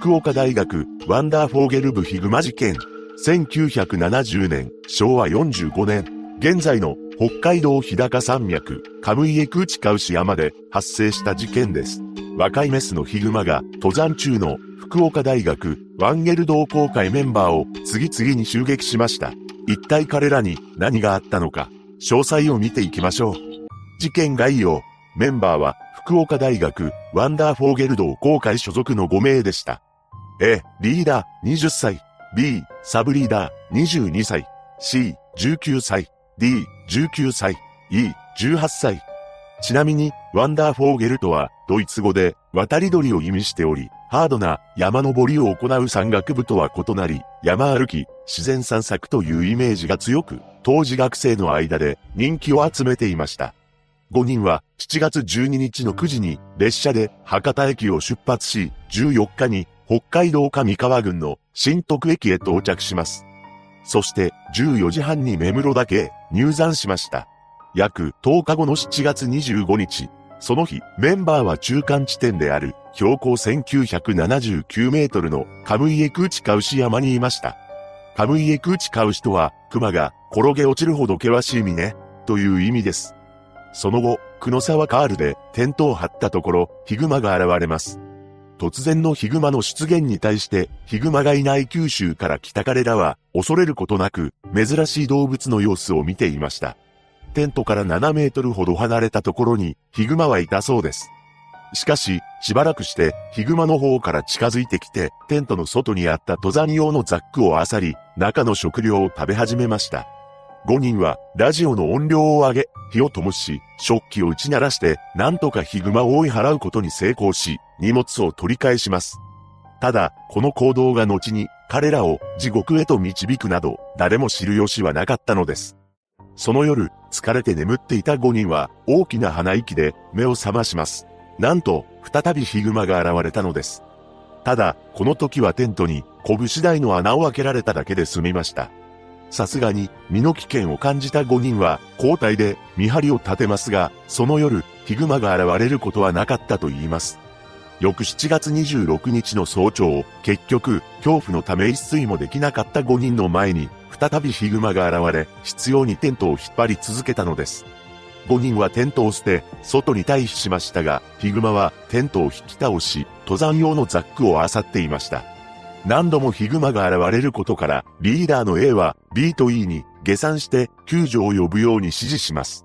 福岡大学ワンダーフォーゲル部ヒグマ事件。1970年、昭和45年、現在の北海道日高山脈、カムイエクーチカウシ山で発生した事件です。若いメスのヒグマが登山中の福岡大学ワンゲル同好会メンバーを次々に襲撃しました。一体彼らに何があったのか、詳細を見ていきましょう。事件概要、メンバーは福岡大学ワンダーフォーゲル同好会所属の5名でした。A、リーダー20歳。B、サブリーダー22歳。C、19歳。D、19歳。E、18歳。ちなみに、ワンダーフォーゲルとは、ドイツ語で、渡り鳥を意味しており、ハードな山登りを行う山岳部とは異なり、山歩き、自然散策というイメージが強く、当時学生の間で人気を集めていました。5人は7月12日の9時に列車で博多駅を出発し、14日に北海道上川郡の新徳駅へ到着します。そして14時半に目室だけ入山しました。約10日後の7月25日、その日、メンバーは中間地点である標高1979メートルのカムイエクーチカウシ山にいました。カムイエクーチカウシとは、熊が転げ落ちるほど険しい峰という意味です。その後、久野沢カールでテントを張ったところ、ヒグマが現れます。突然のヒグマの出現に対して、ヒグマがいない九州から来た彼らは、恐れることなく、珍しい動物の様子を見ていました。テントから7メートルほど離れたところに、ヒグマはいたそうです。しかし、しばらくして、ヒグマの方から近づいてきて、テントの外にあった登山用のザックを漁り、中の食料を食べ始めました。5人はラジオの音量を上げ、火を灯し、食器を打ち鳴らして、なんとかヒグマを追い払うことに成功し、荷物を取り返します。ただ、この行動が後に彼らを地獄へと導くなど、誰も知る由はなかったのです。その夜、疲れて眠っていた5人は大きな鼻息で目を覚まします。なんと、再びヒグマが現れたのです。ただ、この時はテントに拳台の穴を開けられただけで済みました。さすがに身の危険を感じた5人は交代で見張りを立てますが、その夜、ヒグマが現れることはなかったと言います。翌7月26日の早朝、結局、恐怖のため一睡もできなかった5人の前に、再びヒグマが現れ、必要にテントを引っ張り続けたのです。5人はテントを捨て、外に退避しましたが、ヒグマはテントを引き倒し、登山用のザックを漁っていました。何度もヒグマが現れることから、リーダーの A は B と E に下山して救助を呼ぶように指示します。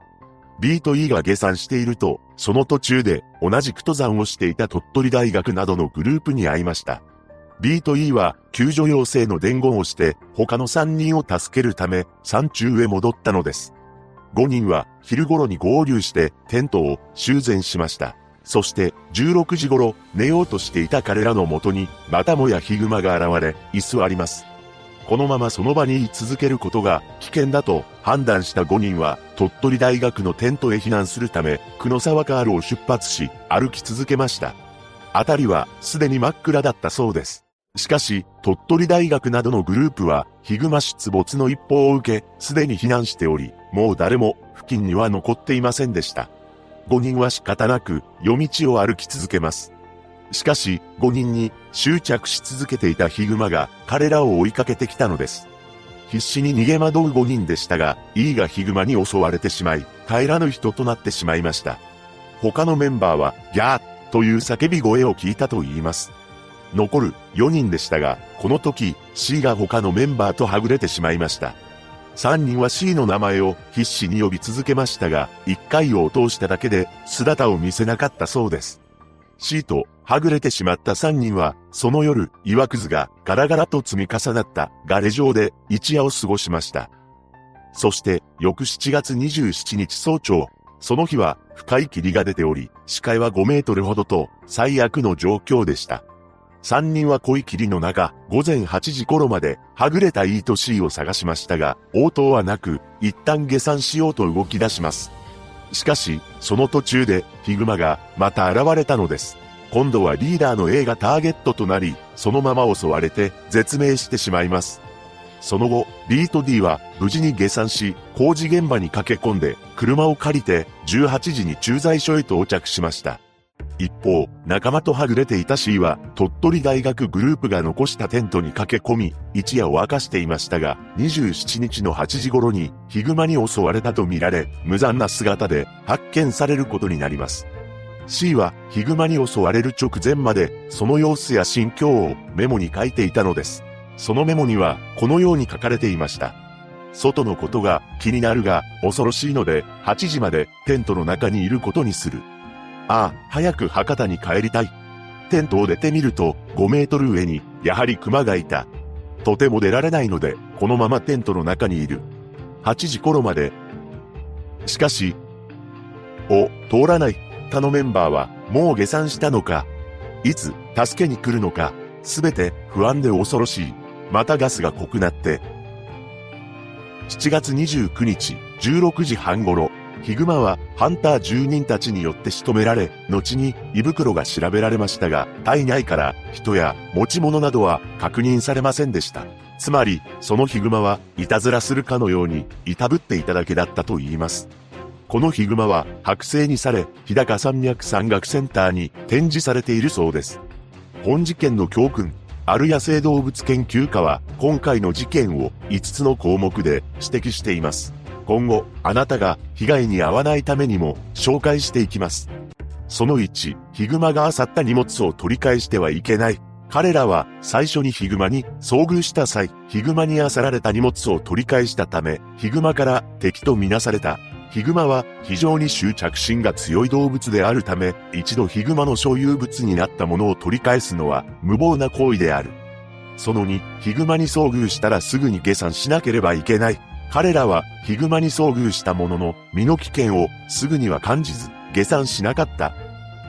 B と E が下山していると、その途中で同じく登山をしていた鳥取大学などのグループに会いました。B と E は救助要請の伝言をして他の3人を助けるため山中へ戻ったのです。5人は昼頃に合流してテントを修繕しました。そして16時頃寝ようとしていた彼らのもとにまたもやヒグマが現れ居座ります。このままその場に居続けることが危険だと判断した5人は鳥取大学のテントへ避難するため久野沢カールを出発し歩き続けました。あたりはすでに真っ暗だったそうです。しかし、鳥取大学などのグループは、ヒグマ出没の一報を受け、すでに避難しており、もう誰も付近には残っていませんでした。5人は仕方なく夜道を歩き続けます。しかし、5人に執着し続けていたヒグマが彼らを追いかけてきたのです。必死に逃げ惑う5人でしたが、E がヒグマに襲われてしまい、帰らぬ人となってしまいました。他のメンバーは、ギャーという叫び声を聞いたと言います。残る4人でしたが、この時 C が他のメンバーとはぐれてしまいました。3人は C の名前を必死に呼び続けましたが、1回を通しただけで姿を見せなかったそうです。C とはぐれてしまった3人は、その夜、岩くずがガラガラと積み重なったガレ場で一夜を過ごしました。そして、翌7月27日早朝、その日は深い霧が出ており、視界は5メートルほどと最悪の状況でした。三人は濃い霧の中、午前8時頃まで、はぐれた E と C を探しましたが、応答はなく、一旦下山しようと動き出します。しかし、その途中で、ヒグマが、また現れたのです。今度はリーダーの A がターゲットとなり、そのまま襲われて、絶命してしまいます。その後、B と D は無事に下山し、工事現場に駆け込んで、車を借りて、18時に駐在所へ到着しました。一方、仲間とはぐれていた C は、鳥取大学グループが残したテントに駆け込み、一夜を明かしていましたが、27日の8時頃に、ヒグマに襲われたとみられ、無残な姿で発見されることになります。C は、ヒグマに襲われる直前まで、その様子や心境をメモに書いていたのです。そのメモには、このように書かれていました。外のことが気になるが、恐ろしいので、8時までテントの中にいることにする。ああ、早く博多に帰りたい。テントを出てみると、5メートル上に、やはり熊がいた。とても出られないので、このままテントの中にいる。8時頃まで。しかし、お、通らない。他のメンバーは、もう下山したのか。いつ、助けに来るのか。すべて、不安で恐ろしい。またガスが濃くなって。7月29日、16時半頃、ヒグマはハンター住人たちによって仕留められ、後に胃袋が調べられましたが、体内から人や持ち物などは確認されませんでした。つまり、そのヒグマはいたずらするかのように、いたぶっていただけだったと言います。このヒグマは剥製にされ、日高山脈山岳センターに展示されているそうです。本事件の教訓、ある野生動物研究家は今回の事件を5つの項目で指摘しています。今後、あなたが被害に遭わないためにも紹介していきます。その1、ヒグマが漁った荷物を取り返してはいけない。彼らは最初にヒグマに遭遇した際、ヒグマに漁られた荷物を取り返したため、ヒグマから敵とみなされた。ヒグマは非常に執着心が強い動物であるため、一度ヒグマの所有物になったものを取り返すのは無謀な行為である。その2、ヒグマに遭遇したらすぐに下山しなければいけない。彼らはヒグマに遭遇したものの身の危険をすぐには感じず下山しなかった。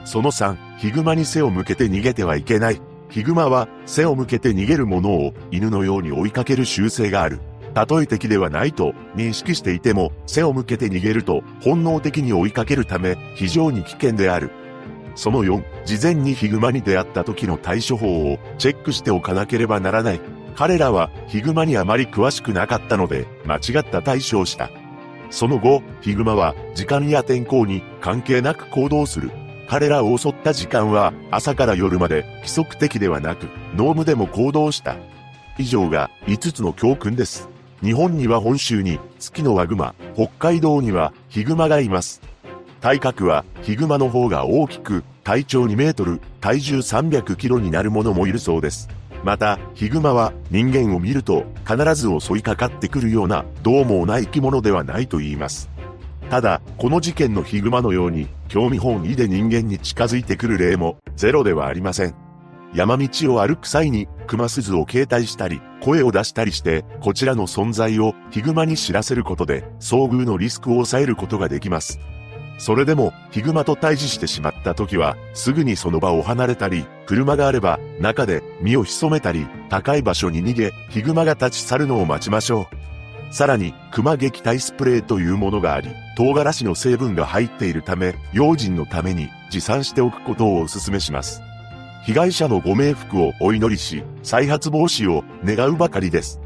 その3、ヒグマに背を向けて逃げてはいけない。ヒグマは背を向けて逃げる者を犬のように追いかける習性がある。たとえ敵ではないと認識していても背を向けて逃げると本能的に追いかけるため非常に危険である。その4、事前にヒグマに出会った時の対処法をチェックしておかなければならない。彼らはヒグマにあまり詳しくなかったので、間違った対処をした。その後、ヒグマは時間や天候に関係なく行動する。彼らを襲った時間は朝から夜まで規則的ではなく、ノームでも行動した。以上が5つの教訓です。日本には本州に月のワグマ、北海道にはヒグマがいます。体格はヒグマの方が大きく、体長2メートル、体重300キロになるものもいるそうです。また、ヒグマは人間を見ると必ず襲いかかってくるようなどう猛ない生き物ではないと言います。ただ、この事件のヒグマのように興味本位で人間に近づいてくる例もゼロではありません。山道を歩く際に熊鈴を携帯したり、声を出したりして、こちらの存在をヒグマに知らせることで、遭遇のリスクを抑えることができます。それでも、ヒグマと対峙してしまった時は、すぐにその場を離れたり、車があれば、中で身を潜めたり、高い場所に逃げ、ヒグマが立ち去るのを待ちましょう。さらに、熊撃退スプレーというものがあり、唐辛子の成分が入っているため、用心のために持参しておくことをお勧めします。被害者のご冥福をお祈りし、再発防止を願うばかりです。